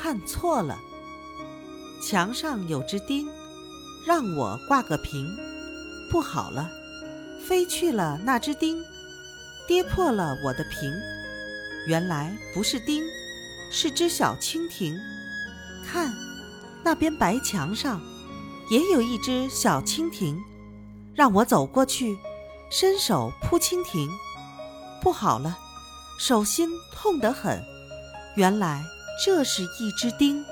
看错了。墙上有只钉，让我挂个瓶。不好了，飞去了那只钉，跌破了我的瓶。原来不是钉，是只小蜻蜓。看，那边白墙上也有一只小蜻蜓，让我走过去，伸手扑蜻蜓。不好了，手心痛得很。原来这是一只钉。